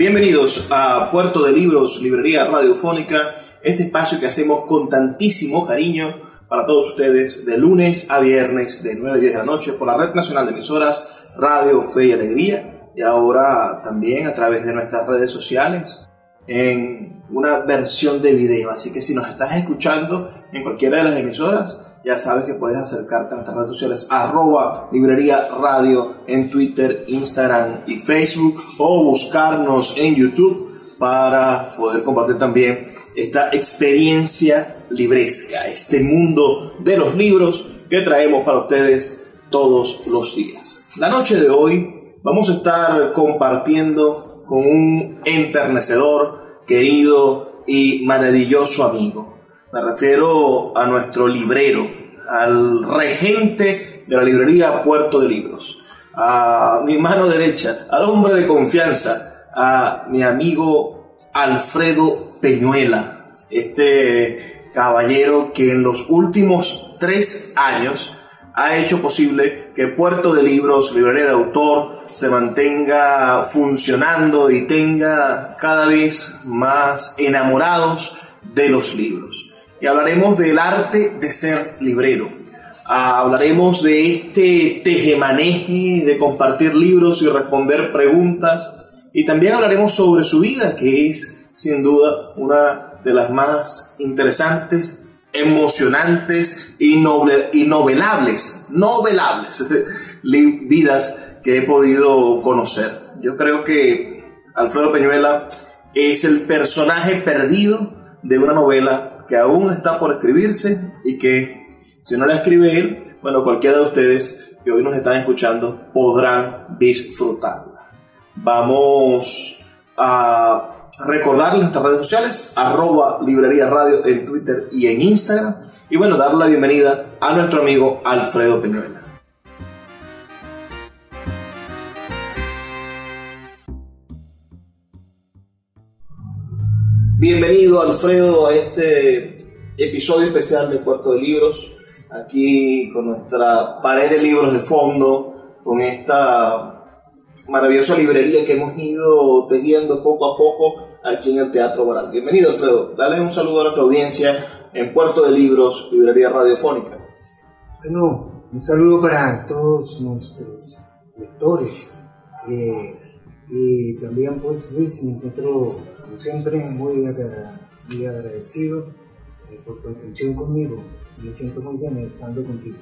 Bienvenidos a Puerto de Libros, Librería Radiofónica, este espacio que hacemos con tantísimo cariño para todos ustedes de lunes a viernes de 9 a 10 de la noche por la Red Nacional de Emisoras Radio Fe y Alegría y ahora también a través de nuestras redes sociales en una versión de video. Así que si nos estás escuchando en cualquiera de las emisoras, ya sabes que puedes acercarte a nuestras redes sociales arroba librería radio en Twitter, Instagram y Facebook o buscarnos en YouTube para poder compartir también esta experiencia libresca, este mundo de los libros que traemos para ustedes todos los días. La noche de hoy vamos a estar compartiendo con un enternecedor, querido y maravilloso amigo. Me refiero a nuestro librero, al regente de la librería Puerto de Libros, a mi mano derecha, al hombre de confianza, a mi amigo Alfredo Peñuela, este caballero que en los últimos tres años ha hecho posible que Puerto de Libros, librería de autor, se mantenga funcionando y tenga cada vez más enamorados de los libros y hablaremos del arte de ser librero. Ah, hablaremos de este tejemaneje de compartir libros y responder preguntas y también hablaremos sobre su vida que es sin duda una de las más interesantes, emocionantes y, y novelables, novelables vidas que he podido conocer. Yo creo que Alfredo Peñuela es el personaje perdido de una novela que aún está por escribirse y que si no la escribe él, bueno, cualquiera de ustedes que hoy nos están escuchando podrán disfrutarla. Vamos a recordar nuestras redes sociales, arroba librería radio en Twitter y en Instagram. Y bueno, dar la bienvenida a nuestro amigo Alfredo Peñuela. Bienvenido Alfredo a este episodio especial de Puerto de Libros, aquí con nuestra pared de libros de fondo, con esta maravillosa librería que hemos ido tejiendo poco a poco aquí en el Teatro Baral. Bienvenido Alfredo, dale un saludo a nuestra audiencia en Puerto de Libros, Librería Radiofónica. Bueno, un saludo para todos nuestros lectores eh, y también pues Luis, me encuentro como siempre, muy, agradecido eh, por tu atención conmigo. Me siento muy bien estando contigo.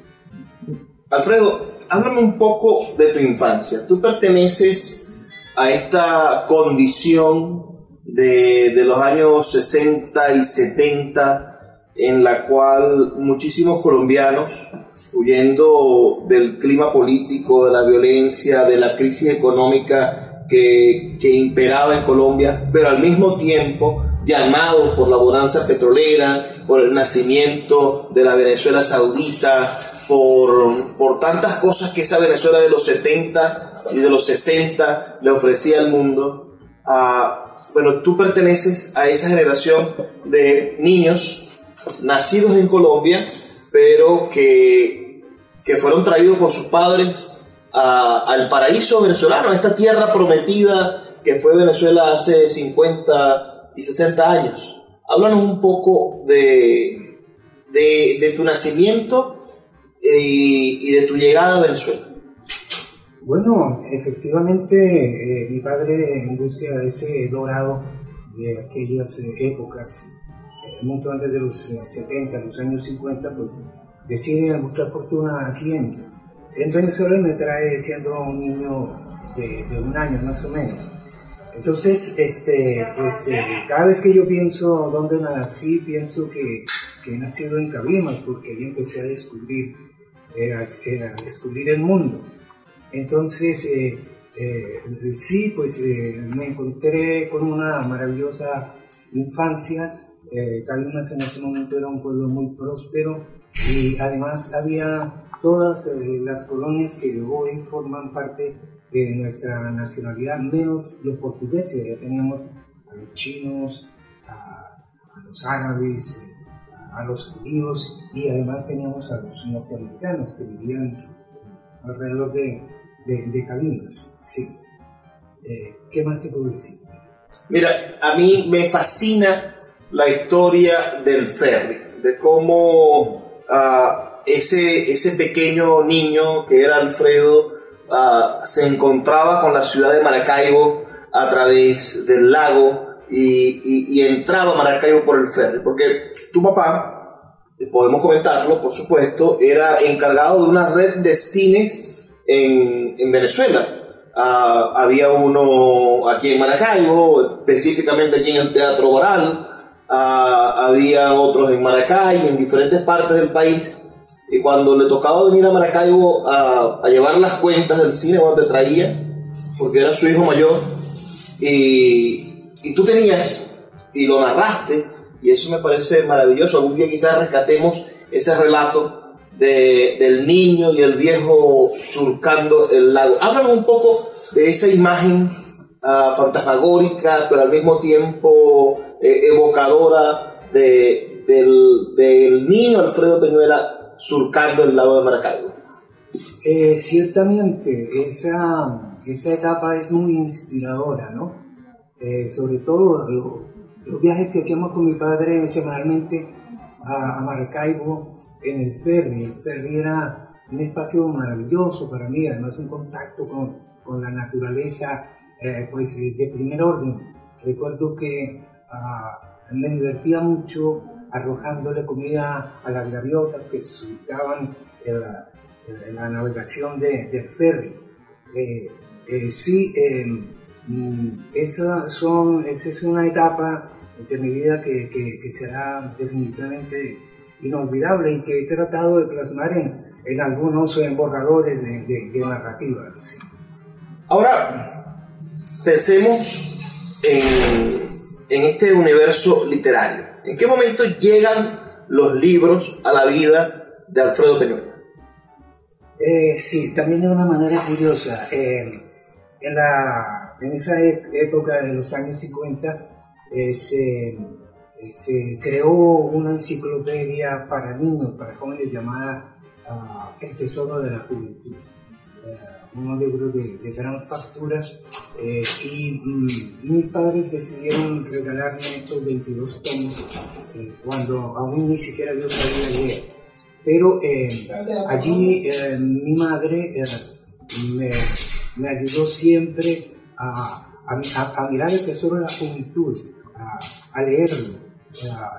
Alfredo, háblame un poco de tu infancia. Tú perteneces a esta condición de, de, los años 60 y 70 en la cual muchísimos colombianos, huyendo del clima político, de la violencia, de la crisis económica, que, imperaba en Colombia, pero al mismo tiempo llamado por la bonanza petrolera, por el nacimiento de la Venezuela saudita, por, por tantas cosas que esa Venezuela de los 70 y de los 60 le ofrecía al mundo. Ah, bueno, tú perteneces a esa generación de niños nacidos en Colombia, pero que, que fueron traídos por sus padres al paraíso venezolano, a esta tierra prometida que fue Venezuela hace 50 y 60 años. Háblanos un poco de, de, tu nacimiento y, de tu llegada a Venezuela. Bueno, efectivamente, eh, mi padre en búsqueda de ese dorado de aquellas eh, épocas, eh, mucho antes de los 70, los años 50, pues decide buscar fortuna aquí en, en Venezuela me trae siendo un niño de, un año más o menos. Entonces, este, pues, cada vez que yo pienso dónde nací, pienso que, que he nacido en Cabimas, porque ahí empecé a descubrir, a descubrir el mundo. Entonces, eh, eh, sí, pues eh, me encontré con una maravillosa infancia. Cabimas en ese momento era un pueblo muy próspero y además había todas las colonias que hoy forman parte de nuestra nacionalidad, menos los portugueses. Ya teníamos a los chinos, a, los árabes, a, los judíos y además teníamos a los norteamericanos que vivían alrededor de, de, de cabinas, sí. Eh, ¿Qué más te puedo decir? Mira, a mí me fascina la historia del ferry, de cómo uh, ese, ese pequeño niño que era Alfredo uh, se encontraba con la ciudad de Maracaibo a través del lago y, y, y, entraba a Maracaibo por el ferry, porque tu papá, podemos comentarlo por supuesto, era encargado de una red de cines en, en Venezuela. Uh, había uno aquí en Maracaibo, específicamente aquí en el Teatro Oral. Uh, había otros en Maracay, en diferentes partes del país. Y cuando le tocaba venir a Maracaibo a, a llevar las cuentas del cine, te traía, porque era su hijo mayor, y, y tú tenías, y lo narraste, y eso me parece maravilloso. Algún día quizás rescatemos ese relato de, del niño y el viejo surcando el lago. Háblame un poco de esa imagen uh, fantasmagórica, pero al mismo tiempo eh, evocadora de, del, del, niño Alfredo Peñuela surcando el lago de Maracaibo. Eh, ciertamente, esa, esa etapa es muy inspiradora, ¿no? Eh, sobre todo lo, los viajes que hacíamos con mi padre semanalmente a, a Maracaibo, en el ferry. El ferry era un espacio maravilloso para mí, además un contacto con, con la naturaleza eh, pues de primer orden. Recuerdo que uh, me divertía mucho arrojándole comida a las gaviotas que se ubicaban en la, navegación de, del ferry. Eh, eh, sí, mm, esa, es una etapa de mi vida que, será definitivamente inolvidable y que he tratado de plasmar en, algunos borradores de, de, de narrativas. Ahora, pensemos en, en, este universo literario. ¿En qué momento llegan los libros a la vida de Alfredo Peñuela? Eh, sí, también de una manera curiosa. Eh, en, la, en esa e, época de los años 50 eh, se se creó una enciclopedia para niños, para jóvenes llamada uh, El Tesoro de la Juventud. Unos libros de, de, gran factura eh, y mm, mis padres decidieron regalarme estos 22 tomos eh, cuando aún ni siquiera yo sabía leer. Pero eh, allí eh, mi madre me, me, ayudó siempre a, mirar el tesoro de la juventud, a, leerlo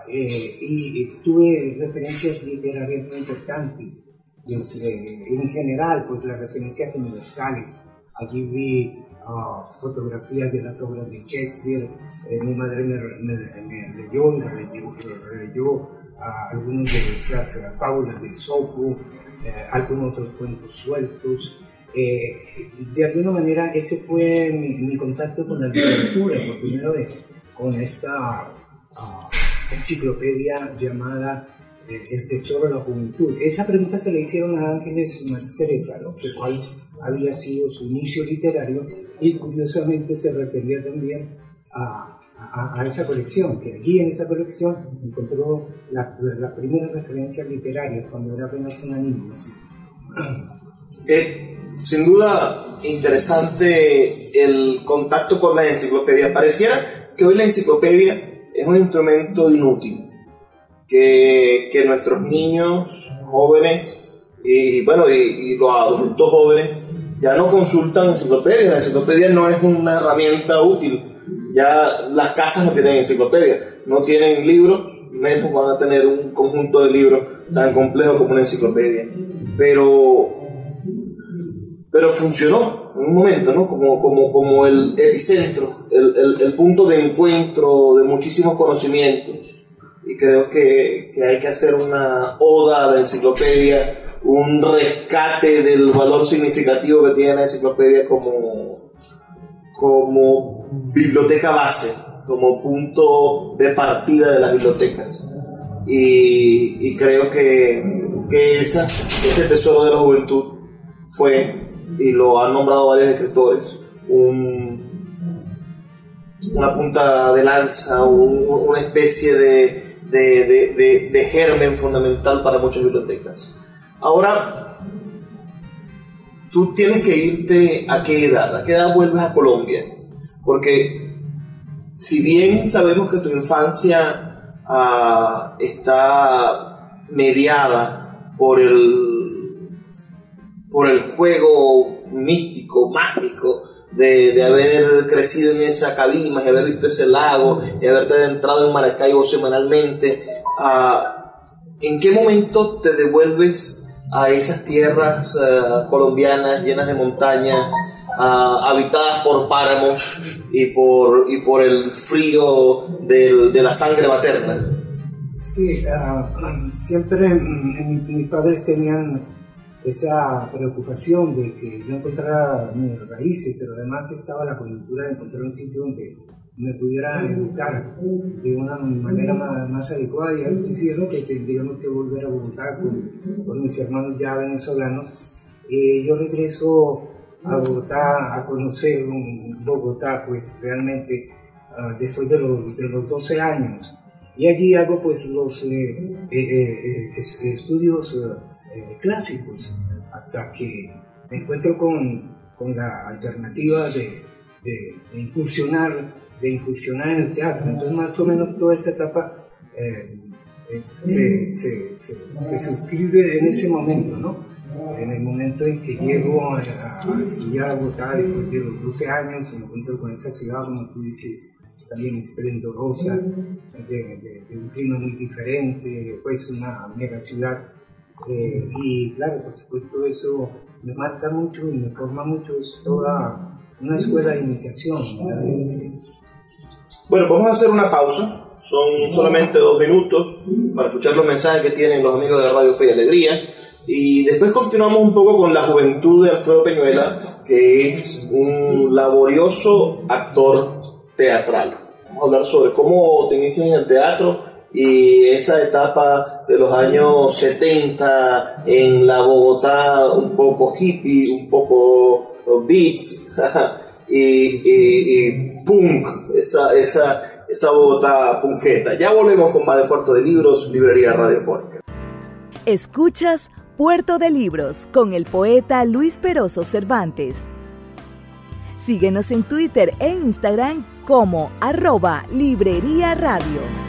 eh, y, tuve referencias literarias muy importantes. Eh, en general, pues las referencias universales. Allí vi uh, fotografías de las obras de Shakespeare. Eh, mi madre me, me, me leyó y uh, algunas de esas uh, fábulas de Sopo, algunos otros cuentos sueltos. de alguna manera, ese fue mi, mi, contacto con la literatura por primera vez, con esta enciclopedia llamada Tesoro de la Juventud. Esa pregunta se le hicieron a Ángeles Mastreta, ¿no? que cuál había sido su inicio literario y curiosamente se refería también a, esa colección, que allí en esa colección encontró las la primeras referencias literarias cuando era apenas una niña. Eh, sin duda interesante el contacto con la enciclopedia. Pareciera que hoy la enciclopedia es un instrumento inútil que, que nuestros niños jóvenes y bueno y, los adultos jóvenes ya no consultan enciclopedias, la enciclopedia no es una herramienta útil, ya las casas no tienen enciclopedia, no tienen libros, menos van a tener un conjunto de libros tan complejo como una enciclopedia. Pero, pero funcionó en un momento, ¿no? Como, como, como el epicentro, el, el punto de encuentro de muchísimos conocimientos. Y creo que, que hay que hacer una oda a la enciclopedia, un rescate del valor significativo que tiene la enciclopedia como, como biblioteca base, como punto de partida de las bibliotecas. Y, y creo que, que esa, ese tesoro de la juventud fue, y lo han nombrado varios escritores, un, una punta de lanza, un- una especie de, de, de, de- germen fundamental para muchas bibliotecas. Ahora, tú tienes que irte a qué edad, a qué edad vuelves a Colombia, porque si bien sabemos que tu infancia ah, está mediada por el, por el juego místico, mágico, de, de haber crecido en esa cabima, de haber visto ese lago, de haberte entrado en Maracaibo semanalmente, ah, ¿en qué momento te devuelves a esas tierras ah, colombianas llenas de montañas, ah, habitadas por páramos y por, y por el frío del- de la sangre materna? Sí, siempre mi- mis padres tenían esa preocupación de que yo encontrara mis raíces, pero además estaba la coyuntura de encontrar un sitio donde me pudiera educar de una manera más, más adecuada. Y ellos decidieron que tendríamos que volver a Bogotá con, con mis hermanos ya venezolanos. Y yo regreso a Bogotá a conocer un Bogotá, pues realmente ah, después de los, de los 12 años. Y allí hago pues los eh, eh, eh, es- estudios eh, clásicos hasta que me encuentro con, con la alternativa de, de- incursionar de incursionar en el teatro. Entonces más o menos toda esa etapa eh, eh, se, se, suscribe en ese momento, ¿no? En el momento en que llego a, a estudiar a Bogotá después de los 12 años, me encuentro con esa ciudad, como tú dices, también esplendorosa, de un clima muy diferente, pues una mega ciudad. Eh, y claro, por supuesto eso me marca mucho y me forma mucho, es toda una escuela de iniciación. Es- Bueno, vamos a hacer una pausa. Son solamente dos minutos para escuchar los mensajes que tienen los amigos de Radio Fe y Alegría. Y después continuamos un poco con la juventud de Alfredo Peñuela, que es un laborioso actor teatral. Vamos a hablar sobre cómo te inicias en el teatro y esa etapa de los años 70 en la Bogotá un poco hippie, un poco beats y, punk, esa, esa, esa Bogotá punketa. Ya volvemos con más de Puerto de Libros, Librería Radiofónica. Escuchas Puerto de Libros con el poeta Luis Peroso Cervantes. Síguenos en Twitter e Instagram como arroba Librería Radio.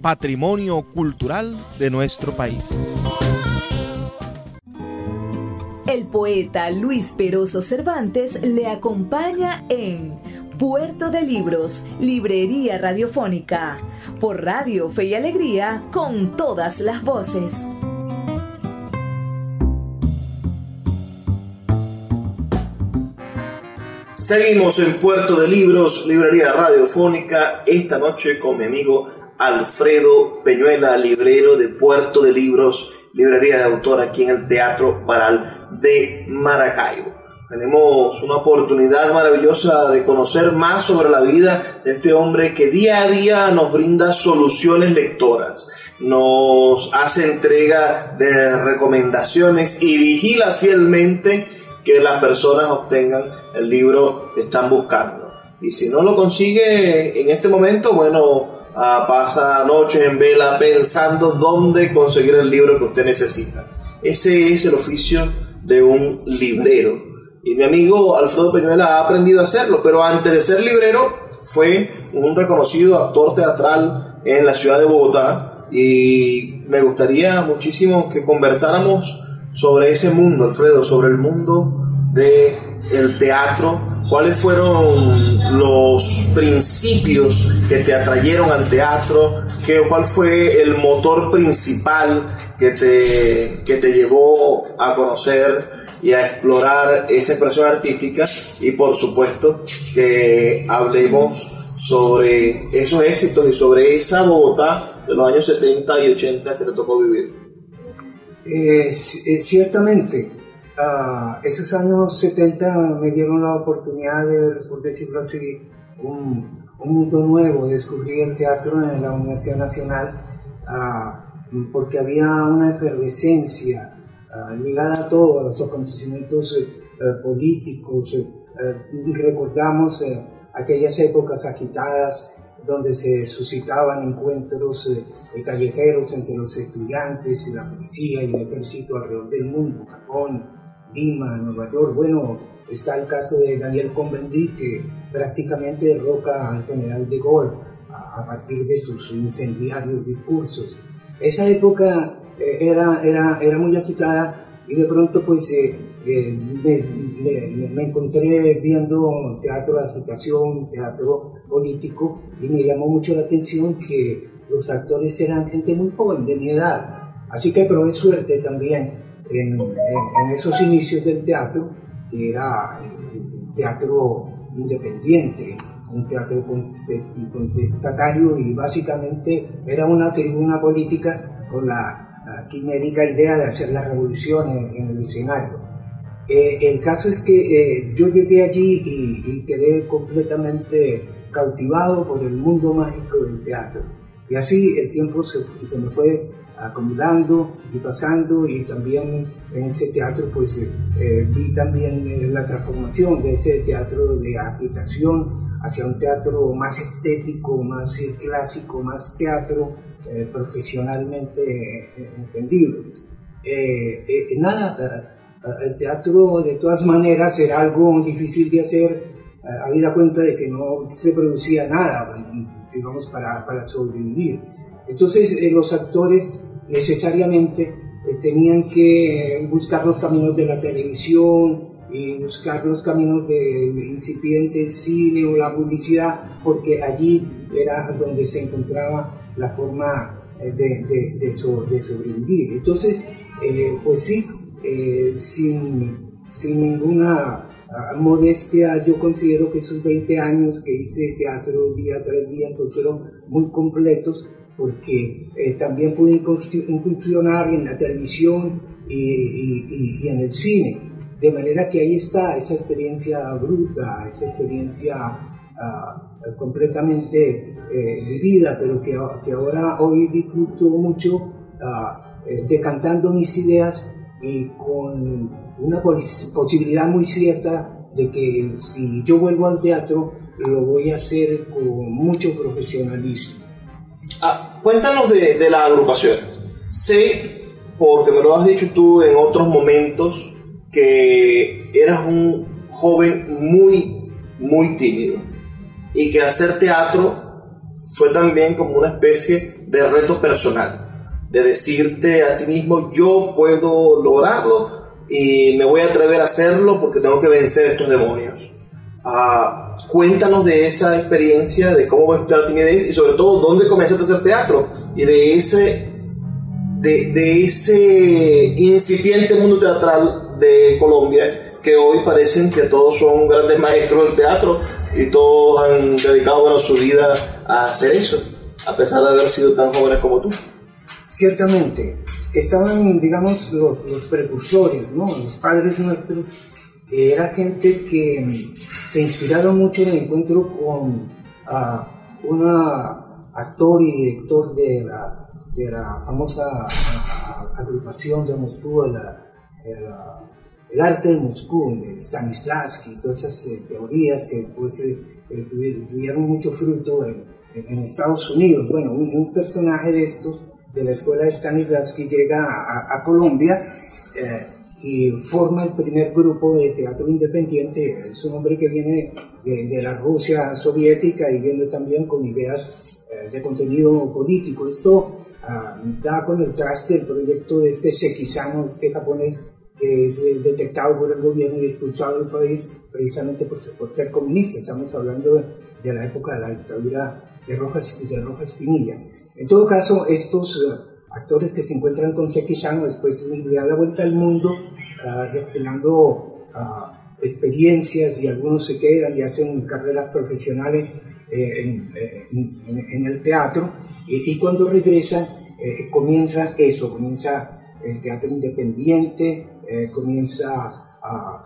patrimonio cultural de nuestro país. El poeta Luis Peroso Cervantes le acompaña en Puerto de Libros, Librería Radiofónica, por Radio Fe y Alegría, con todas las voces. Seguimos en Puerto de Libros, Librería Radiofónica, esta noche con mi amigo Alfredo Peñuela, librero de Puerto de Libros, librería de autor aquí en el Teatro Baral de Maracaibo. Tenemos una oportunidad maravillosa de conocer más sobre la vida de este hombre que día a día nos brinda soluciones lectoras, nos hace entrega de recomendaciones y vigila fielmente que las personas obtengan el libro que están buscando. Y si no lo consigue en este momento, bueno, ah, pasa noches en vela pensando dónde conseguir el libro que usted necesita. Ese es el oficio de un librero y mi amigo Alfredo Peñuela ha aprendido a hacerlo, pero antes de ser librero fue un reconocido actor teatral en la ciudad de Bogotá y me gustaría muchísimo que conversáramos sobre ese mundo, Alfredo, sobre el mundo del el teatro, cuáles fueron los principios que te atrayeron al teatro, ¿Qué, cuál fue el motor principal que te, que te llevó a conocer y a explorar esa expresión artística y por supuesto que hablemos sobre esos éxitos y sobre esa Bogotá de los años 70 y 80 que te tocó vivir. Eh, ciertamente, esos años 70 me dieron la oportunidad de ver, por decirlo así, un, un mundo nuevo, descubrí el teatro en la Universidad Nacional, porque había una efervescencia Ah, ligada a todo, a los acontecimientos eh, eh, políticos. Eh, recordamos aquellas épocas agitadas donde se suscitaban encuentros callejeros entre los estudiantes, la policía y el ejército alrededor del mundo, Japón, Lima, Nueva York. Bueno, está el caso de Daniel Convendit, que prácticamente derroca al general de Gaulle a, a partir de sus incendiarios discursos. Esa época eh, era, era, era muy agitada y de pronto pues eh, eh, me, me, encontré viendo teatro de agitación, teatro político y me llamó mucho la atención que los actores eran gente muy joven, de mi edad. Así que probé suerte también en, en, esos inicios del teatro, que era el, teatro independiente, un teatro contestatario y básicamente era una tribuna política con la la quimérica idea de hacer la revolución en, el escenario. Eh, el caso es que eh, yo llegué allí y, quedé completamente cautivado por el mundo mágico del teatro. Y así el tiempo se, se me fue acumulando y pasando y también en este teatro pues eh, vi también la transformación de ese teatro de agitación hacia un teatro más estético, más clásico, más teatro eh, profesionalmente eh, entendido. Eh, nada, el teatro de todas maneras era algo difícil de hacer, habida cuenta de que no se producía nada, digamos, para, para sobrevivir. Entonces los actores necesariamente tenían que buscar los caminos de la televisión, y buscar los caminos del incipiente cine o la publicidad, porque allí era donde se encontraba la forma eh, de, de, de, sobrevivir. Entonces, eh, pues sí, eh, sin, sin, ninguna ah, modestia, yo considero que esos 20 años que hice teatro día tras día pues fueron muy completos porque también pude incursionar en la televisión y, en el cine. De manera que ahí está esa experiencia bruta, esa experiencia uh, completamente eh, vivida, pero que, que, ahora hoy disfruto mucho uh, decantando mis ideas y con una posibilidad muy cierta de que si yo vuelvo al teatro lo voy a hacer con mucho profesionalismo. Cuéntanos de, de las agrupaciones. Sé, porque me lo has dicho tú en otros momentos, que eras un joven muy, muy tímido y que hacer teatro fue también como una especie de reto personal, de decirte a ti mismo, yo puedo lograrlo y me voy a atrever a hacerlo porque tengo que vencer estos demonios. Ah, cuéntanos de esa experiencia, de cómo vencer la timidez y sobre todo dónde comenzaste a hacer teatro y de ese, de, de ese incipiente mundo teatral de Colombia que hoy parecen que todos son grandes maestros del teatro y todos han dedicado bueno, su vida a hacer eso, a pesar de haber sido tan jóvenes como tú. Ciertamente, estaban, digamos, los, precursores, ¿no? los padres nuestros, que era gente que mm, se inspiraron mucho en el encuentro con uh, una actor y director de la, de la famosa agrupación de Moscú, el arte de Moscú, de Stanislavski, todas esas eh, teorías que pues, eh, eh, tuvieron mucho fruto en, Estados Unidos. Bueno, un, personaje de estos, de la escuela de Stanislavski, llega a, a Colombia y forma el primer grupo de teatro independiente. Es un hombre que viene de, de la Rusia soviética y viene también con ideas de contenido político. Esto Ah, da con el traste el proyecto de este Sekisano, este japonés que es eh, detectado por el gobierno y expulsado del país precisamente por, ser comunista. Estamos hablando de, la época de la dictadura de Rojas, de Rojas Pinilla. En todo caso, estos eh, actores que se encuentran con Sekisano después le dan la vuelta al mundo, uh, experiencias y algunos se quedan y hacen carreras profesionales en, en, el teatro y, cuando regresan eh, comienza eso, comienza el teatro independiente, eh, comienza a,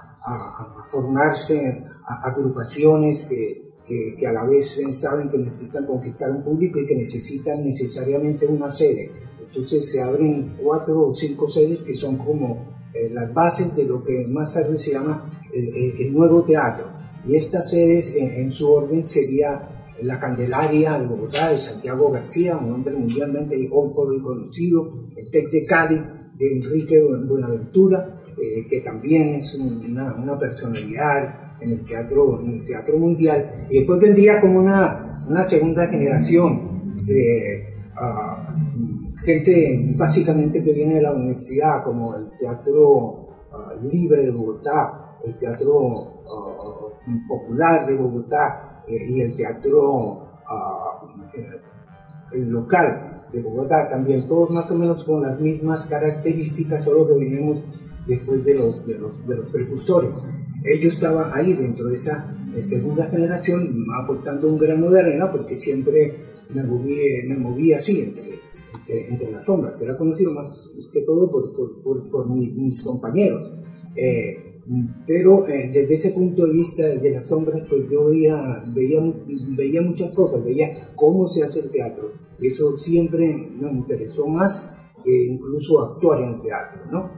formarse agrupaciones que, que, a la vez saben que necesitan conquistar un público y que necesitan necesariamente una sede. Entonces se abren cuatro o cinco sedes que son como eh, las bases de lo que más tarde se llama el, nuevo teatro. Y estas sedes en su orden sería la Candelaria de Bogotá, de Santiago García, un hombre mundialmente hoy conocido, el TEC de Cali, de Enrique Buenaventura, eh, que también es una, una, personalidad en el, teatro, en el teatro mundial. Y después vendría como una, una segunda generación de ah, gente básicamente que viene de la universidad, como el Teatro ah, Libre de Bogotá, el Teatro ah, Popular de Bogotá, eh, y el teatro ah, eh, local de Bogotá también, todos más o menos con las mismas características, solo que vinimos después de los, precursores. Ellos estaban ahí dentro de esa eh, segunda generación aportando un grano de arena porque siempre me moví, me así entre, entre, las sombras. Era conocido más que todo por, mis, compañeros. Pero eh, desde ese punto de vista de las sombras, pues yo veía, veía, veía muchas cosas, veía cómo se hace el teatro. Eso siempre me interesó más que incluso actuar en teatro, ¿no?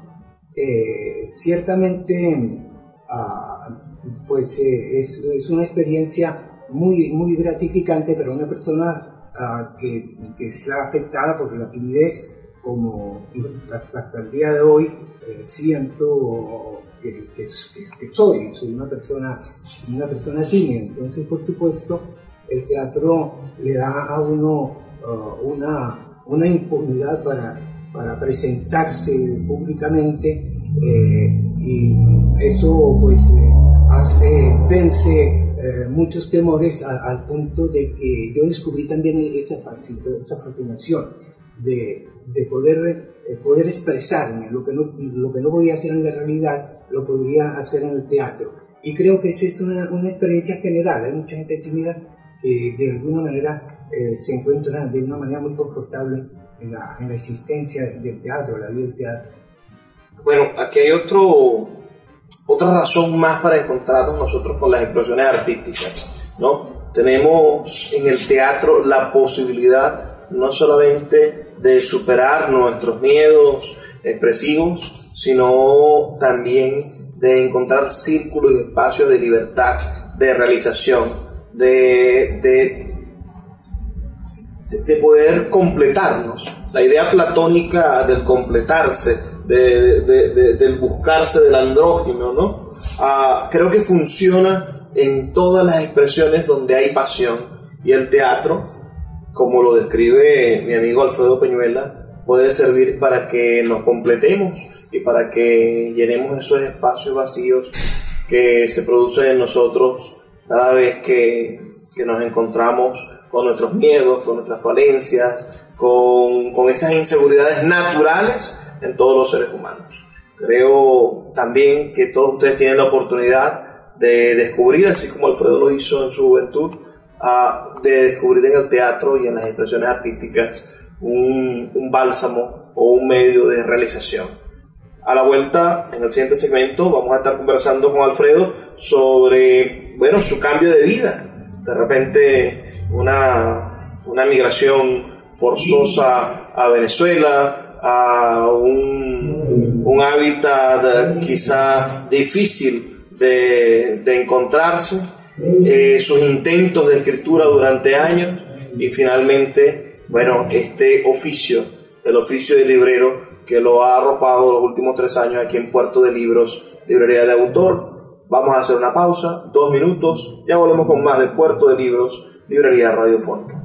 Eh, ciertamente, ah, pues eh, es, es, una experiencia muy, muy gratificante para una persona que, que afectada por la timidez, como hasta el día de hoy siento que, soy, soy una persona, una persona tímida. Entonces, por supuesto, el teatro le da a uno uh, una, una impunidad para, para presentarse públicamente eh, y eso pues eh, hace, vence eh, muchos temores al punto de que yo descubrí también esa, esa fascinación de, de poder eh, poder expresarme, lo que, no, lo que no podía hacer en la realidad, lo podría hacer en el teatro. Y creo que esa es una, una experiencia general. Hay mucha gente tímida que de alguna manera eh, se encuentra de una manera muy confortable en la, en la existencia del teatro, la vida del teatro. Bueno, aquí hay otro, otra razón más para encontrarnos nosotros con las expresiones artísticas, ¿no? Tenemos en el teatro la posibilidad no solamente de superar nuestros miedos expresivos, sino también de encontrar círculos y espacios de libertad, de realización, de, de, de poder completarnos. La idea platónica del completarse, de, del buscarse del andrógino, ¿no? Ah, creo que funciona en todas las expresiones donde hay pasión y el teatro como lo describe mi amigo Alfredo Peñuela, puede servir para que nos completemos y para que llenemos esos espacios vacíos que se producen en nosotros cada vez que, que nos encontramos con nuestros miedos, con nuestras falencias, con, con esas inseguridades naturales en todos los seres humanos. Creo también que todos ustedes tienen la oportunidad de descubrir, así como Alfredo lo hizo en su juventud, de descubrir en el teatro y en las expresiones artísticas un, bálsamo o un medio de realización. A la vuelta, en el siguiente segmento, vamos a estar conversando con Alfredo sobre, bueno, su cambio de vida. De repente, una, una migración forzosa a Venezuela, a un, un hábitat quizá difícil de, de encontrarse, eh, sus intentos de escritura durante años y finalmente, bueno, este oficio, el oficio de librero que lo ha arropado los últimos tres años aquí en Puerto de Libros, librería de autor. Vamos a hacer una pausa, dos minutos, ya volvemos con más de Puerto de Libros, librería radiofónica.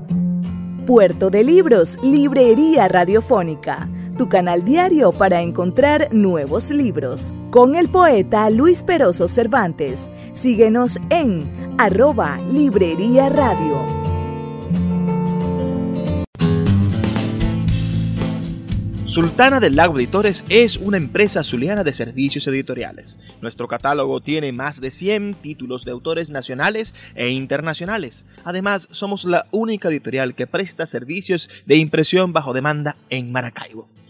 Puerto de Libros, Librería Radiofónica, tu canal diario para encontrar nuevos libros. Con el poeta Luis Peroso Cervantes. Síguenos en arroba Librería Radio. Sultana del Lago Editores es una empresa zuliana de servicios editoriales. Nuestro catálogo tiene más de 100 títulos de autores nacionales e internacionales. Además, somos la única editorial que presta servicios de impresión bajo demanda en Maracaibo.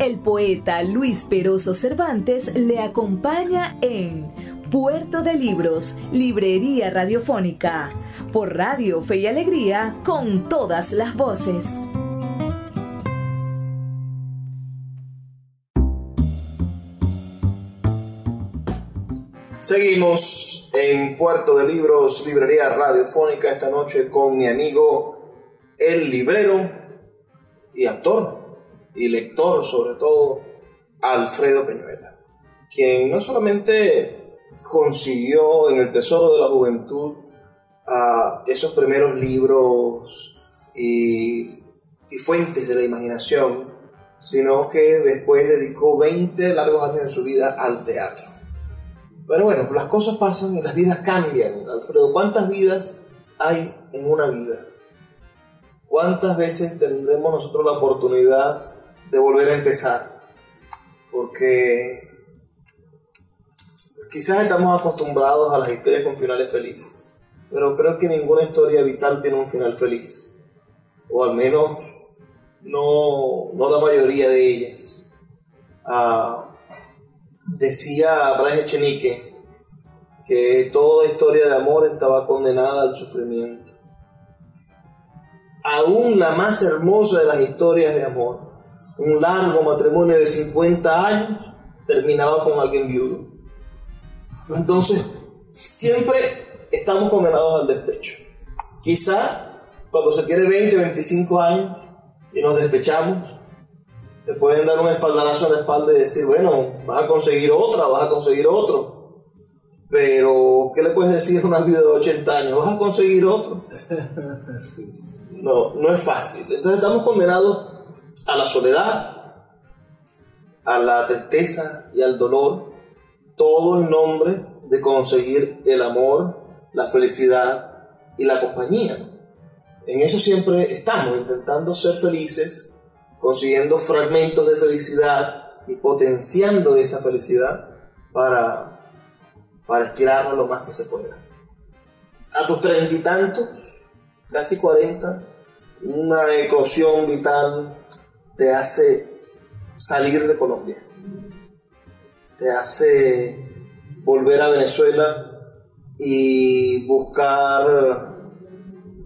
El poeta Luis Peroso Cervantes le acompaña en Puerto de Libros, Librería Radiofónica, por Radio Fe y Alegría, con todas las voces. Seguimos en Puerto de Libros, Librería Radiofónica, esta noche con mi amigo, el librero y actor, y lector sobre todo, Alfredo Peñuela, quien no solamente consiguió en el Tesoro de la Juventud a esos primeros libros y, fuentes de la imaginación, sino que después dedicó 20 largos años de su vida al teatro. Pero bueno, las cosas pasan y las vidas cambian. Alfredo, ¿cuántas vidas hay en una vida? ¿Cuántas veces tendremos nosotros la oportunidad de volver a empezar? Porque Quizás estamos acostumbrados a las historias con finales felices, pero creo que ninguna historia vital tiene un final feliz, o al menos no, no la mayoría de ellas. Ah, decía Bryce Echenique que toda historia de amor estaba condenada al sufrimiento. Aún la más hermosa de las historias de amor, un largo matrimonio de 50 años, terminaba con alguien viudo. Entonces, siempre estamos condenados al despecho. Quizá cuando se tiene 20, 25 años y nos despechamos, te pueden dar un espaldarazo en la espalda y decir, bueno, vas a conseguir otra, vas a conseguir otro. Pero, ¿qué le puedes decir a una vida de 80 años? ¿Vas a conseguir otro? No, no es fácil. Entonces estamos condenados a la soledad, a la tristeza y al dolor todo en nombre de conseguir el amor, la felicidad y la compañía. En eso siempre estamos, intentando ser felices, consiguiendo fragmentos de felicidad y potenciando esa felicidad para, para estirarnos lo más que se pueda. A tus treinta y tantos, casi cuarenta, una eclosión vital te hace salir de Colombia. Te hace volver a Venezuela y buscar,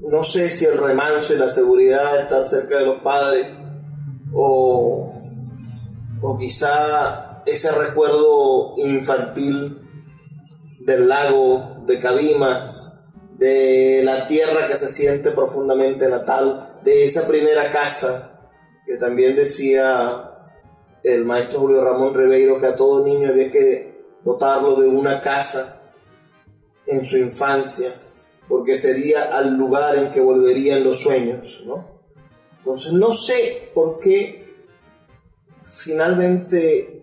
no sé si el remanso y la seguridad de estar cerca de los padres o, o quizá ese recuerdo infantil del lago de Cabimas, de la tierra que se siente profundamente natal, de esa primera casa que también decía el maestro Julio Ramón Ribeiro que a todo niño había que dotarlo de una casa en su infancia, porque sería al lugar en que volverían los sueños, ¿no? Entonces no sé por qué finalmente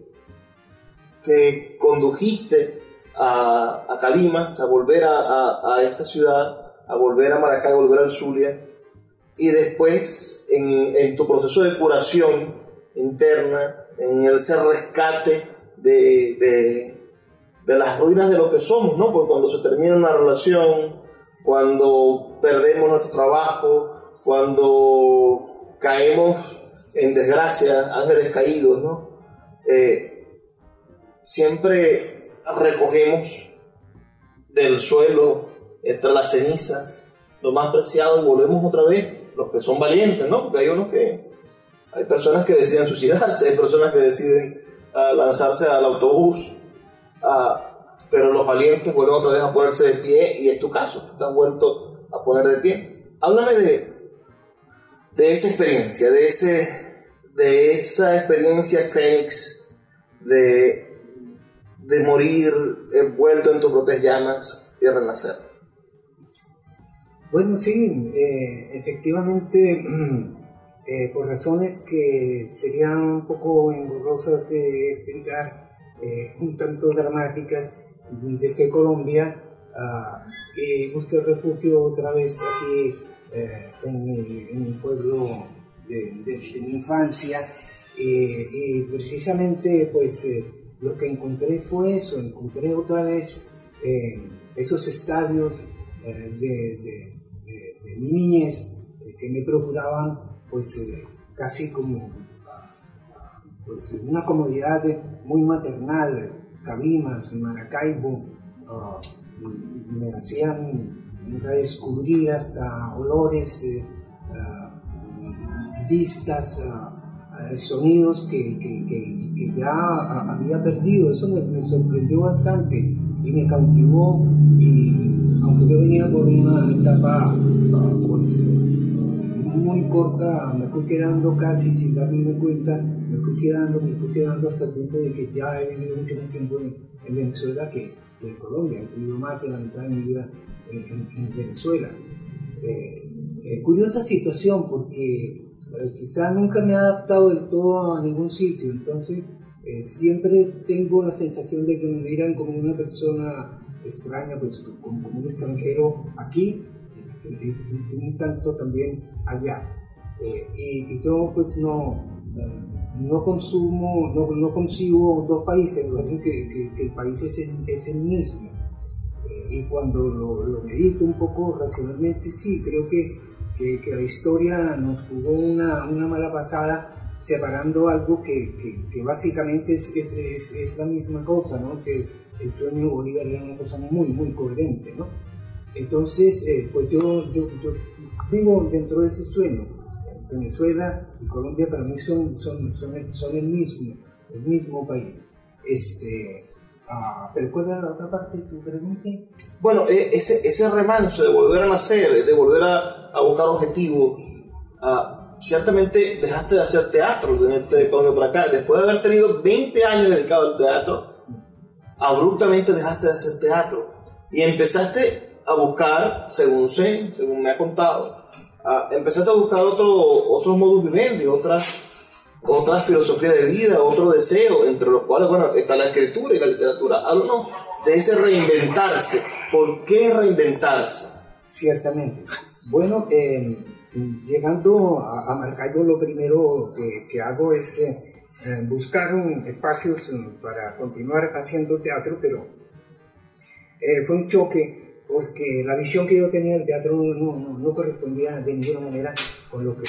te condujiste a, a Calimas, a volver a, a, esta ciudad, a volver a Maracay, a volver al Zulia, y después en, tu proceso de curación interna, en el ser rescate de, de, de, las ruinas de lo que somos, ¿no? Porque cuando se termina una relación, cuando perdemos nuestro trabajo, cuando caemos en desgracia, ángeles caídos, ¿no? Eh, siempre recogemos del suelo, entre las cenizas, lo más preciado y volvemos otra vez, los que son valientes, ¿no? Porque hay unos que, hay personas que deciden suicidarse, hay personas que deciden uh, lanzarse al autobús, uh, pero los valientes vuelven otra vez a ponerse de pie y es tu caso, te has vuelto a poner de pie. Háblame de, de esa experiencia, de, ese, de esa experiencia Fénix, de, de morir envuelto en tus propias llamas y renacer. Bueno, sí, eh, efectivamente, eh, por razones que serían un poco engorrosas de explicar, eh, un tanto dramáticas, dejé Colombia uh, y busqué refugio otra vez aquí eh, en, mi, pueblo de, de, de mi infancia. Y precisamente pues eh, lo que encontré fue eso, encontré otra vez eh, esos estadios de, de, mi niñez que me procuraban pues casi como pues una comodidad muy maternal, Cabimas, Maracaibo, uh, me hacían redescubrir hasta olores, eh, uh, vistas, uh, sonidos que, que, que, ya había perdido. Eso me, me, sorprendió bastante y me cautivó. Y yo venía por una etapa pues, muy corta, me fui quedando casi sin darme cuenta, me fui quedando, me fui quedando hasta el punto de que ya he vivido mucho más tiempo en, en Venezuela que, en Colombia. He vivido más de la mitad de mi vida en, en Venezuela. Eh, eh, curiosa situación porque eh, quizás nunca me he adaptado del todo a ningún sitio, entonces eh, siempre tengo la sensación de que me miran como una persona extraña, pues como, como un extranjero aquí y, un tanto también allá. y, y yo pues no, no consumo, no, no concibo dos países, que, que, que, el país es el, es el mismo y cuando lo, lo, medito un poco racionalmente, sí, creo que, que, que la historia nos jugó una, una, mala pasada separando algo que, que básicamente es, es, es, es, la misma cosa, ¿no? Que el sueño de Bolívar era una cosa muy, muy coherente, ¿no? Entonces, eh, pues yo, yo, yo, vivo dentro de ese sueño. Venezuela y Colombia para mí son, son, son, son el mismo, el mismo país. Este, Ah, pero ¿cuál era la otra parte de tu pregunta? Bueno, e, ese, ese remanso de volver a nacer, de volver a, a buscar objetivos, uh, ciertamente dejaste de hacer teatro en este cambio para acá. Después de haber tenido 20 años dedicado al teatro, abruptamente dejaste de hacer teatro y empezaste a buscar, según sé, según me ha contado, uh, empezaste a buscar otro, otros modus vivendi, otras otra filosofía de vida, otro deseo, entre los cuales, bueno, está la escritura y la literatura. Háblanos de ese reinventarse. ¿Por qué reinventarse? Ciertamente. Bueno, eh, llegando a, a, lo primero que, que hago es eh, buscar un, espacios para continuar haciendo teatro, pero eh, fue un choque porque la visión que yo tenía del teatro no, no, no correspondía de ninguna manera con lo que,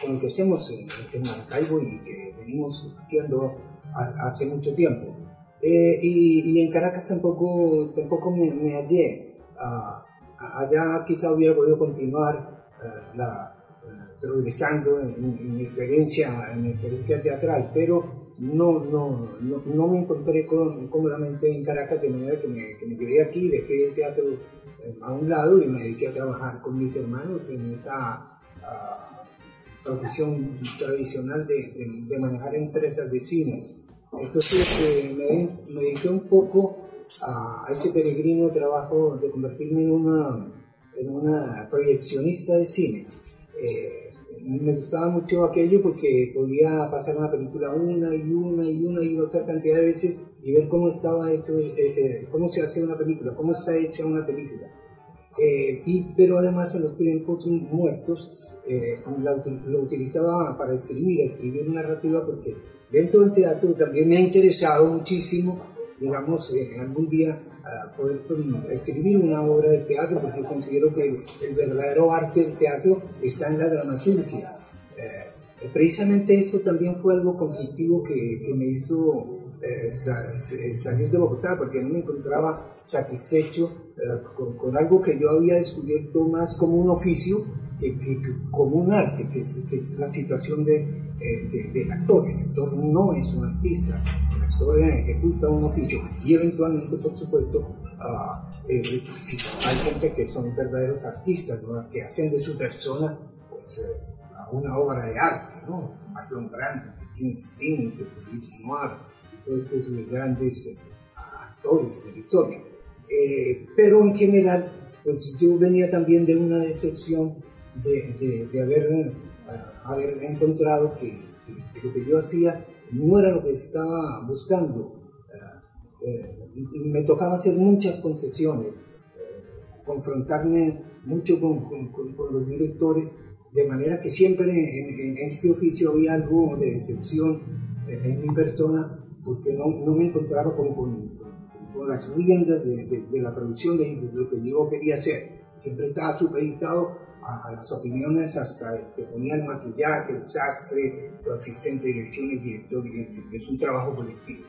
con lo que hacemos en, en Maracaibo y que venimos haciendo hace mucho tiempo. Eh, y, y, en Caracas tampoco, tampoco me, me hallé. Uh, allá quizá hubiera podido continuar uh, la, progresando en, experiencia, en experiencia teatral, pero no, no, no, me encontré cómodamente en Caracas de manera que me, que me quedé aquí, dejé el teatro a un lado y me dediqué a trabajar con mis hermanos en esa uh, profesión tradicional de, de, manejar empresas de cine. Entonces eh, me, me, dediqué un poco a, a, ese peregrino trabajo de convertirme en una, en una proyeccionista de cine. Eh, me gustaba mucho aquello porque podía pasar una película una y una y una y otra cantidad de veces y ver cómo estaba hecho, eh, eh, cómo se hace una película, cómo está hecha una película. Eh, y, pero además en los tiempos muertos lo utilizaba para escribir, escribir narrativa porque dentro del teatro también me ha interesado muchísimo, digamos, algún día poder escribir una obra de teatro, porque considero que el, verdadero arte del teatro está en la dramaturgia. Eh, precisamente eso también fue algo conflictivo que, que me hizo eh, salir de Bogotá, porque no me encontraba satisfecho eh, con, algo que yo había descubierto más como un oficio que, como un arte, que es, que es la situación de, del actor. El actor no es un artista, ejecuta un oficio y eventualmente, por supuesto, eh, hay gente que son verdaderos artistas, que hacen de su persona pues, eh, una obra de arte, ¿no? Marlon Brando, Tim Steen, Noir, todos estos grandes eh, actores de la historia. pero en general, pues yo venía también de una decepción de, de, haber, haber encontrado que, que lo que yo hacía no era lo que estaba buscando. Eh, eh, me tocaba hacer muchas concesiones, eh, confrontarme mucho con, los directores, de manera que siempre en, este oficio había algo de decepción en mi persona, porque no, me encontraba con, las riendas de, la producción de, lo que yo quería hacer. Siempre estaba supeditado a, las opiniones hasta que ponía el maquillaje, el sastre, el asistente de dirección, el director, es un trabajo colectivo.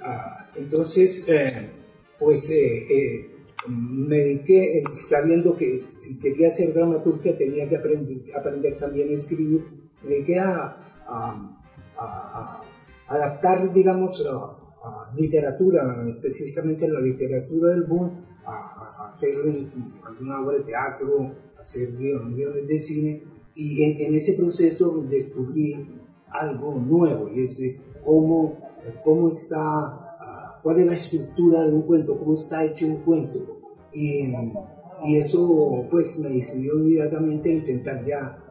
Ah, entonces, eh, pues eh, eh, me dediqué, sabiendo que si quería hacer dramaturgia tenía que aprender, aprender también a escribir, me dediqué a, adaptar, digamos, a, literatura, específicamente la literatura del boom, a, hacer alguna obra de teatro, hacer guiones de cine y en, ese proceso descubrí algo nuevo y es eh, cómo, cómo está, ah, cuál es la estructura de un cuento, cómo está hecho un cuento. Y, y eso pues me decidió inmediatamente a intentar ya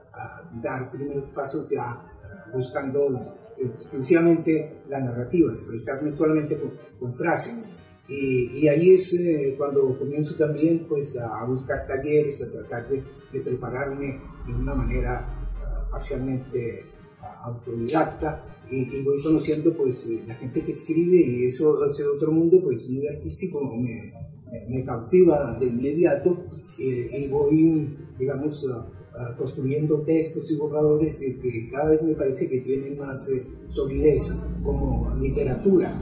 dar primeros pasos ya ah, buscando exclusivamente la narrativa, expresarme solamente con frases. Y, y, ahí es eh, cuando comienzo también pues a, buscar talleres, a tratar de, prepararme de una manera uh, parcialmente uh, autodidacta. Y, voy conociendo pues eh, la gente que escribe y eso ese otro mundo pues muy artístico me, cautiva de inmediato. Eh, y voy digamos uh, construyendo textos y borradores que cada vez me parece que tienen más solidez como literatura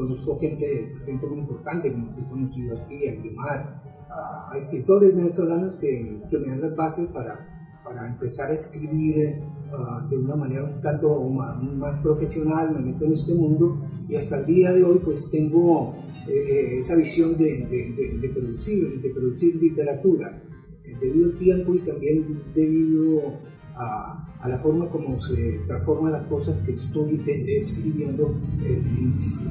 conozco gente, gente muy importante, como he conocido aquí, a Guimar, a, escritores venezolanos que, que, me dan las bases para, para empezar a escribir uh, de una manera un tanto más, más, profesional, me meto en este mundo y hasta el día de hoy pues tengo eh, eh esa visión de, de, de, producir, de producir literatura debido al tiempo y también debido a a la forma como se transforman las cosas que estoy escribiendo, eh,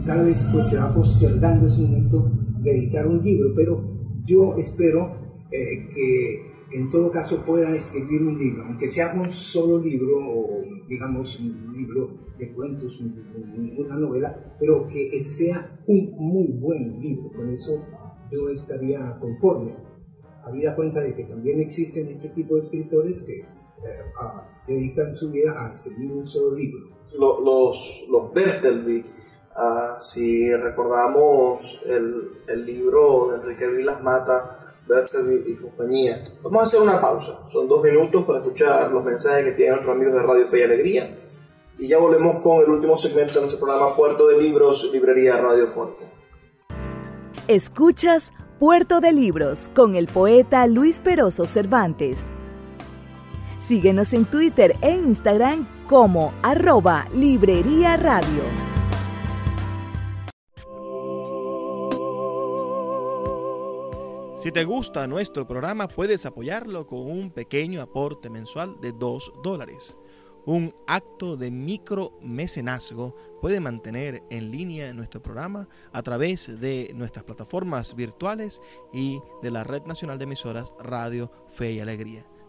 cada vez pues, se va postergando ese momento de editar un libro, pero yo espero eh, que en todo caso pueda escribir un libro, aunque sea un solo libro o digamos un libro de cuentos, una novela, pero que sea un muy buen libro, con eso yo estaría conforme. Habida cuenta de que también existen este tipo de escritores que eh, dedican su vida a escribir un solo libro. Los, los, los Bertelby, ah, si recordamos el, el, libro de Enrique Vilas Mata, Bertelby y compañía, vamos a hacer una pausa. Son dos minutos para escuchar los mensajes que tienen nuestros amigos de Radio Fe y Alegría. Y ya volvemos con el último segmento de nuestro programa Puerto de Libros, Librería Radiofónica. Escuchas Puerto de Libros con el poeta Luis Peroso Cervantes. Síguenos en Twitter e Instagram como arroba Librería Radio. Si te gusta nuestro programa, puedes apoyarlo con un pequeño aporte mensual de 2 dólares. Un acto de micromecenazgo puede mantener en línea nuestro programa a través de nuestras plataformas virtuales y de la Red Nacional de Emisoras Radio Fe y Alegría.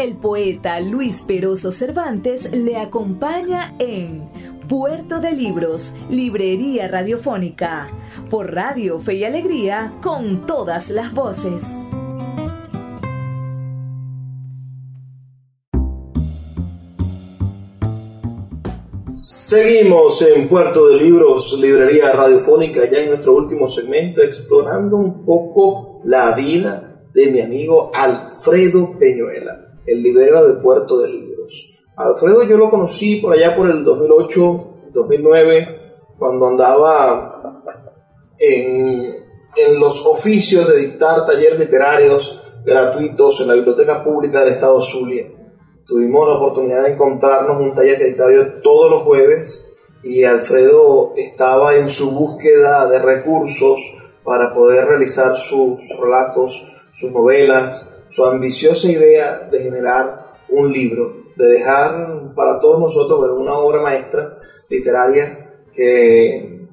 El poeta Luis Peroso Cervantes le acompaña en Puerto de Libros, Librería Radiofónica, por Radio Fe y Alegría, con todas las voces. Seguimos en Puerto de Libros, Librería Radiofónica, ya en nuestro último segmento, explorando un poco la vida de mi amigo Alfredo Peñuela el librero de Puerto de Libros. Alfredo yo lo conocí por allá por el 2008, 2009, cuando andaba en, en los oficios de dictar talleres literarios gratuitos en la Biblioteca Pública del Estado Zulia. Tuvimos la oportunidad de encontrarnos un taller que dictaba todos los jueves y Alfredo estaba en su búsqueda de recursos para poder realizar sus relatos, sus novelas, su ambiciosa idea de generar un libro, de dejar para todos nosotros una obra maestra literaria que,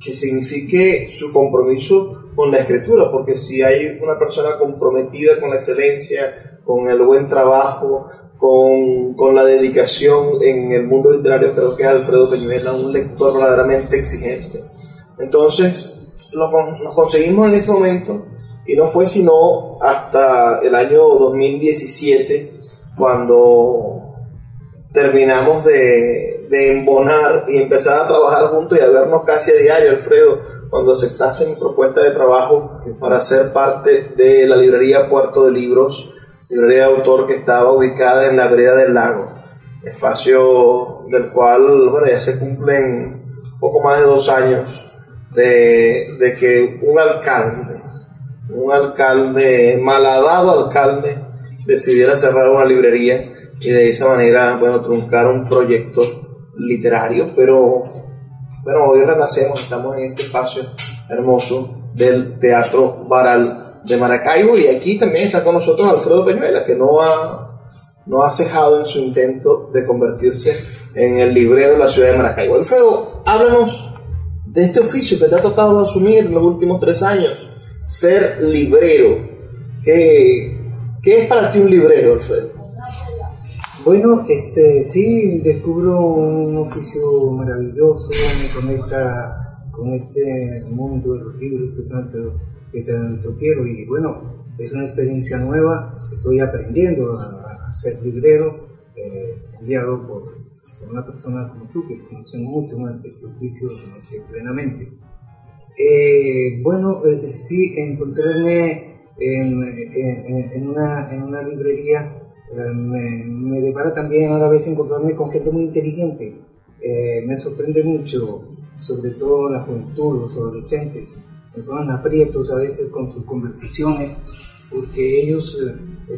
que signifique su compromiso con la escritura, porque si hay una persona comprometida con la excelencia, con el buen trabajo, con, con, la dedicación en el mundo literario, creo que es Alfredo Peñuela, un lector verdaderamente exigente. Entonces, lo, nos conseguimos en ese momento y no fue sino hasta el año 2017 cuando terminamos de, de, embonar y empezar a trabajar juntos y a vernos casi a diario, Alfredo, cuando aceptaste mi propuesta de trabajo para ser parte de la librería Puerto de Libros, librería de autor que estaba ubicada en la vereda del lago, espacio del cual, bueno, ya se cumplen poco más de dos años de, de que un alcalde un alcalde, malhadado alcalde, decidiera cerrar una librería y de esa manera, bueno, truncar un proyecto literario, pero bueno, hoy renacemos, estamos en este espacio hermoso del Teatro Baral de Maracaibo y aquí también está con nosotros Alfredo Peñuela, que no ha, no ha cejado en su intento de convertirse en el librero de la ciudad de Maracaibo. Alfredo, háblanos de este oficio que te ha tocado asumir en los últimos tres años ser librero. ¿Qué, qué es para ti un librero, Alfredo? Bueno, este, sí, descubro un oficio maravilloso, me conecta con este mundo de los libros que tanto, que tanto quiero y bueno, es una experiencia nueva, estoy aprendiendo a, ser librero, eh, por, una persona como tú que conoce mucho más este oficio, conoce plenamente. Eh, bueno, eh, sí, encontrarme en, una, librería eh, me, me, depara también a la vez encontrarme con gente muy inteligente. me sorprende mucho, sobre todo la juventud, los adolescentes. Me ponen aprietos a veces con sus conversaciones, porque ellos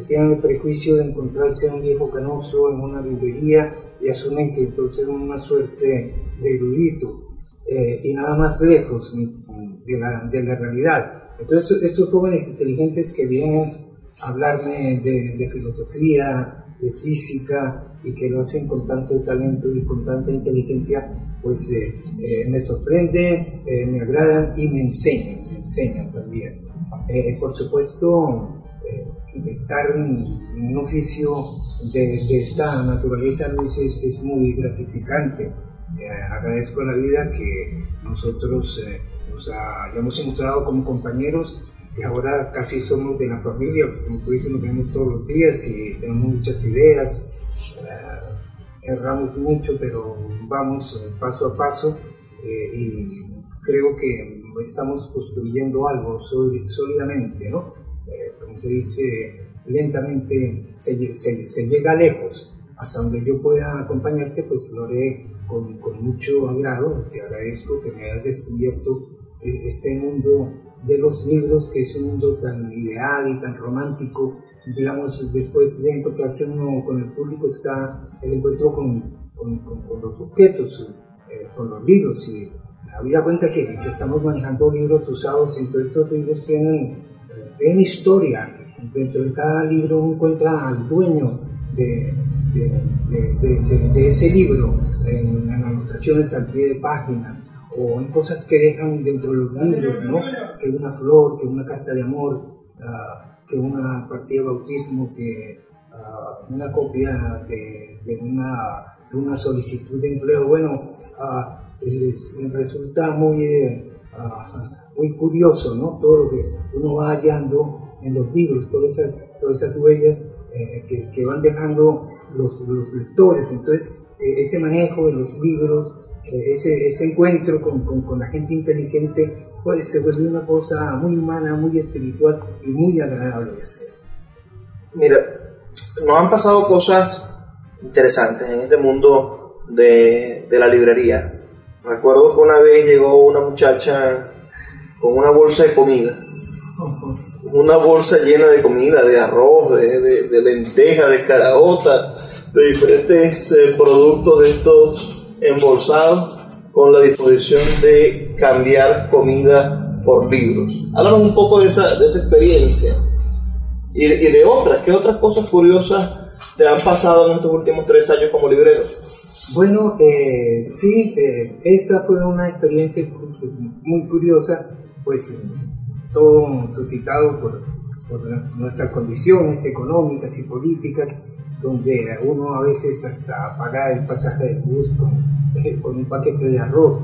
tienen el prejuicio de encontrarse un viejo canoso en una librería y asumen que entonces es una suerte de erudito. Y nada más lejos de la, de la realidad. Entonces, estos jóvenes inteligentes que vienen a hablarme de, de, filosofía, de física, y que lo hacen con tanto talento y con tanta inteligencia, pues eh, eh, me sorprende, eh, me agradan y me enseñan, me enseñan también. por supuesto, estar en, un oficio de, de, esta naturaleza, Luis, es, es muy gratificante. Agradezco a la vida que nosotros o sea, ya hemos encontrado como compañeros y ahora casi somos de la familia, como tú dices, nos vemos todos los días y tenemos muchas ideas, eh, erramos mucho, pero vamos eh, paso a paso eh, y creo que estamos construyendo algo sólidamente, ¿no? como se dice, lentamente se, se, llega lejos. Hasta donde yo pueda acompañarte, pues lo haré con, con mucho agrado. Te agradezco que me hayas descubierto este mundo de los libros, que es un mundo tan ideal y tan romántico, digamos, después de encontrarse uno con el público está el encuentro con, con, con, los objetos, eh, con los libros. Y había cuenta que, que, estamos manejando libros usados, todos estos libros tienen, tienen historia. Dentro de cada libro uno encuentra al dueño de, de, de, de ese libro, en, anotaciones al pie de página, o en cosas que dejan dentro de los libros, ¿no? que una flor, que una carta de amor. Uh, que una partida de bautismo, que uh, una copia de, una, solicitud de empleo. Bueno, uh, les resulta muy, uh, muy curioso, ¿no? Todo lo que uno va hallando en los libros, todas esas, huellas eh, que, van dejando los, los lectores. Entonces, eh, ese manejo de los libros, eh, ese, ese encuentro con, con, con la gente inteligente pues se vuelve una cosa muy humana, muy espiritual y muy agradable de hacer. Mira, nos han pasado cosas interesantes en este mundo de, de la librería. Recuerdo que una vez llegó una muchacha con una bolsa de comida. Una bolsa llena de comida, de arroz, de, de, de lentejas, de caraota, de diferentes eh, productos de estos embolsados con la disposición de cambiar comida por libros. Háblanos un poco de esa, de esa experiencia y, y, de otras. ¿Qué otras cosas curiosas te han pasado en estos últimos tres años como librero? Bueno, eh, sí, eh, esa fue una experiencia muy curiosa, pues todo suscitado por, por nuestras condiciones económicas y políticas, donde uno a veces hasta paga el pasaje del bus con con un paquete de arroz.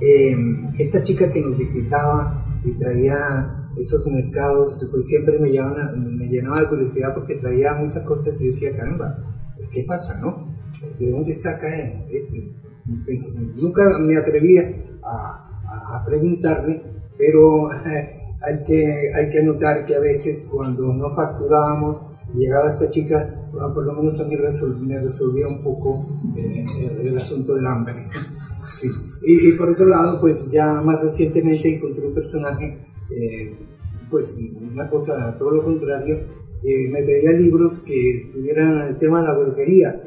Em, esta chica que nos visitaba y traía esos mercados, pues siempre me, llenaba, me llenaba de curiosidad porque traía muchas cosas y decía, caramba, ¿qué pasa, no? ¿De dónde saca este? Nunca me atrevía a, a preguntarme, pero hay que, hay que notar que a veces cuando no facturábamos llegaba esta chica, por lo menos a mí me resolvía un poco eh, el asunto del hambre. Sí. Y, por otro lado, pues ya más recientemente encontré un personaje, eh, pues una cosa, todo lo contrario, eh, me pedía libros que estuvieran el tema de la brujería.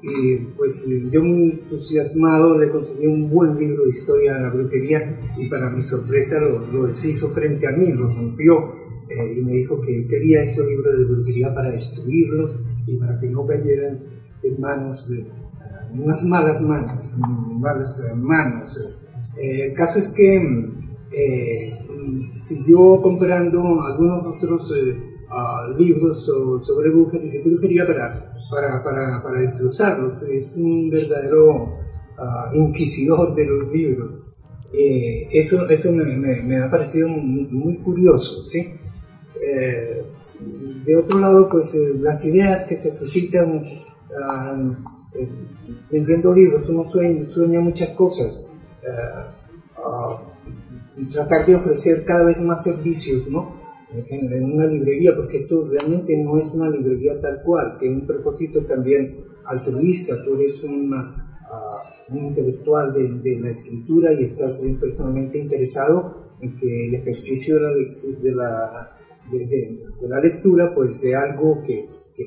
Y pues yo muy entusiasmado le conseguí un buen libro de historia de la brujería y para mi sorpresa lo, lo deshizo frente a mí, lo rompió eh, y me dijo que quería estos libros de brujería para destruirlos y para que no cayeran en manos de uh, unas malas manos, malas manos. Eh, el caso es que eh, siguió comprando algunos otros uh, libros sobre brujería para, para, para, para, destrozarlos. Es un verdadero uh, inquisidor de los libros. eso eso me, me, me, ha parecido muy, muy curioso, ¿sí? Eh, de otro lado, pues eh, las ideas que se suscitan uh, vendiendo libros, uno sueña, muchas cosas. Uh, tratar de ofrecer cada vez más servicios, ¿no? En, una librería, porque esto realmente no es una librería tal cual, tiene un propósito también altruista, tú eres un intelectual de, la escritura y estás personalmente interesado en que el ejercicio de de la de, de, de, la lectura pues sea algo que, que,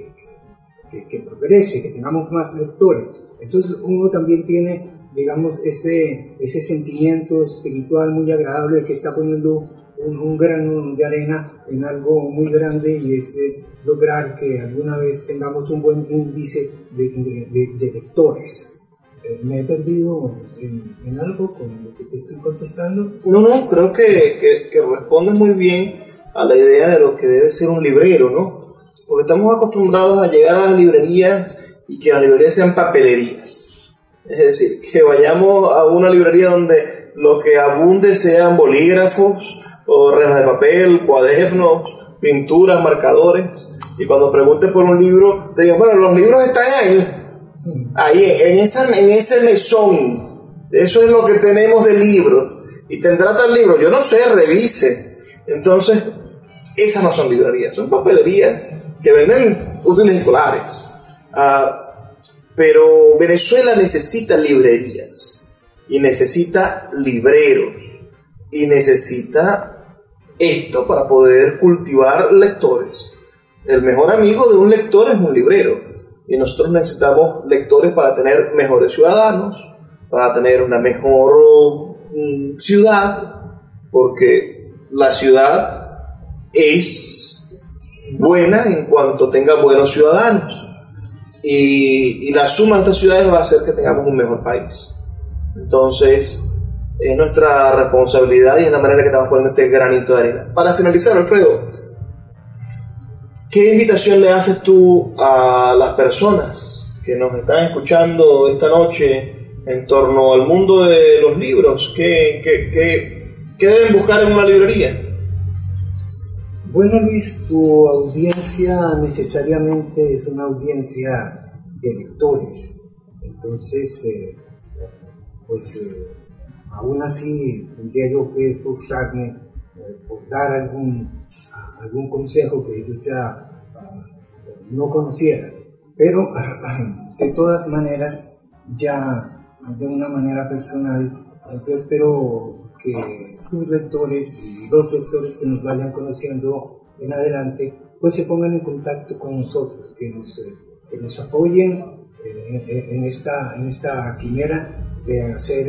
que, que, progrese, que tengamos más lectores. Entonces uno también tiene, digamos, ese, ese sentimiento espiritual muy agradable que está poniendo un, un grano de arena en algo muy grande y es eh, lograr que alguna vez tengamos un buen índice de, de lectores. Eh, ¿Me he perdido en, en, algo con lo que te estoy contestando? No, no, creo que, que, que responde muy bien a la idea de lo que debe ser un librero, ¿no? Porque estamos acostumbrados a llegar a las librerías y que las librerías sean papelerías. Es decir, que vayamos a una librería donde lo que abunde sean bolígrafos o renas de papel, cuadernos, pinturas, marcadores. Y cuando pregunte por un libro, te digo, bueno, los libros están ahí. Ahí, en, esa, en ese mesón. Eso es lo que tenemos de libros. Y tendrá tal libro, yo no sé, revise. Entonces, esas no son librerías, son papelerías que venden útiles escolares. Uh, pero Venezuela necesita librerías y necesita libreros y necesita esto para poder cultivar lectores. el mejor amigo de un lector es un librero. Y nosotros necesitamos lectores para tener mejores ciudadanos, para tener una mejor mm, ciudad, porque la ciudad es buena en cuanto tenga buenos ciudadanos. Y, y la suma de estas ciudades va a hacer que tengamos un mejor país. Entonces, es nuestra responsabilidad y es la manera que estamos poniendo este granito de arena. Para finalizar, Alfredo, ¿qué invitación le haces tú a las personas que nos están escuchando esta noche en torno al mundo de los libros? ¿Qué, qué deben buscar en una librería? Bueno Luis, tu audiencia necesariamente es una audiencia de lectores. Entonces, eh, pues eh, aún así tendría yo que esforzarme eh, por dar algún, algún consejo que ellos ya ah, no conocieran. Pero de todas maneras, ya de una manera personal, yo espero que tus lectores y los lectores que nos vayan conociendo en adelante, pues se pongan en contacto con nosotros, que nos, eh, que nos apoyen en, esta, en esta quimera de hacer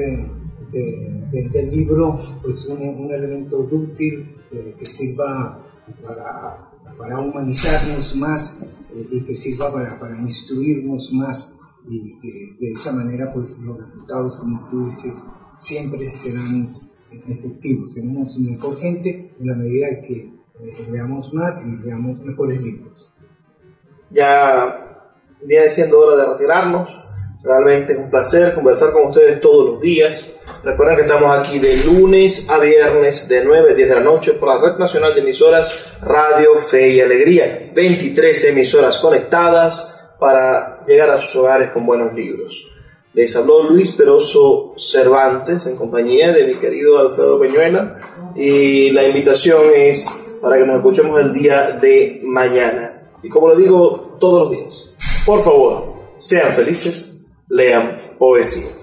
del libro pues un, un elemento útil eh, que sirva para, humanizarnos más eh, y que sirva para, para instruirnos más y que de esa manera pues los resultados como tú dices siempre serán efectivos tenemos mejor gente en la medida que eh, leamos más y leamos mejores libros ya viene siendo hora de retirarnos realmente es un placer conversar con ustedes todos los días Recuerden que estamos aquí de lunes a viernes de 9 a 10 de la noche por la Red Nacional de Emisoras Radio Fe y Alegría. 23 emisoras conectadas para llegar a sus hogares con buenos libros. Les habló Luis Peroso Cervantes en compañía de mi querido Alfredo Peñuela y la invitación es para que nos escuchemos el día de mañana. Y como lo digo todos los días, por favor, sean felices, lean poesía.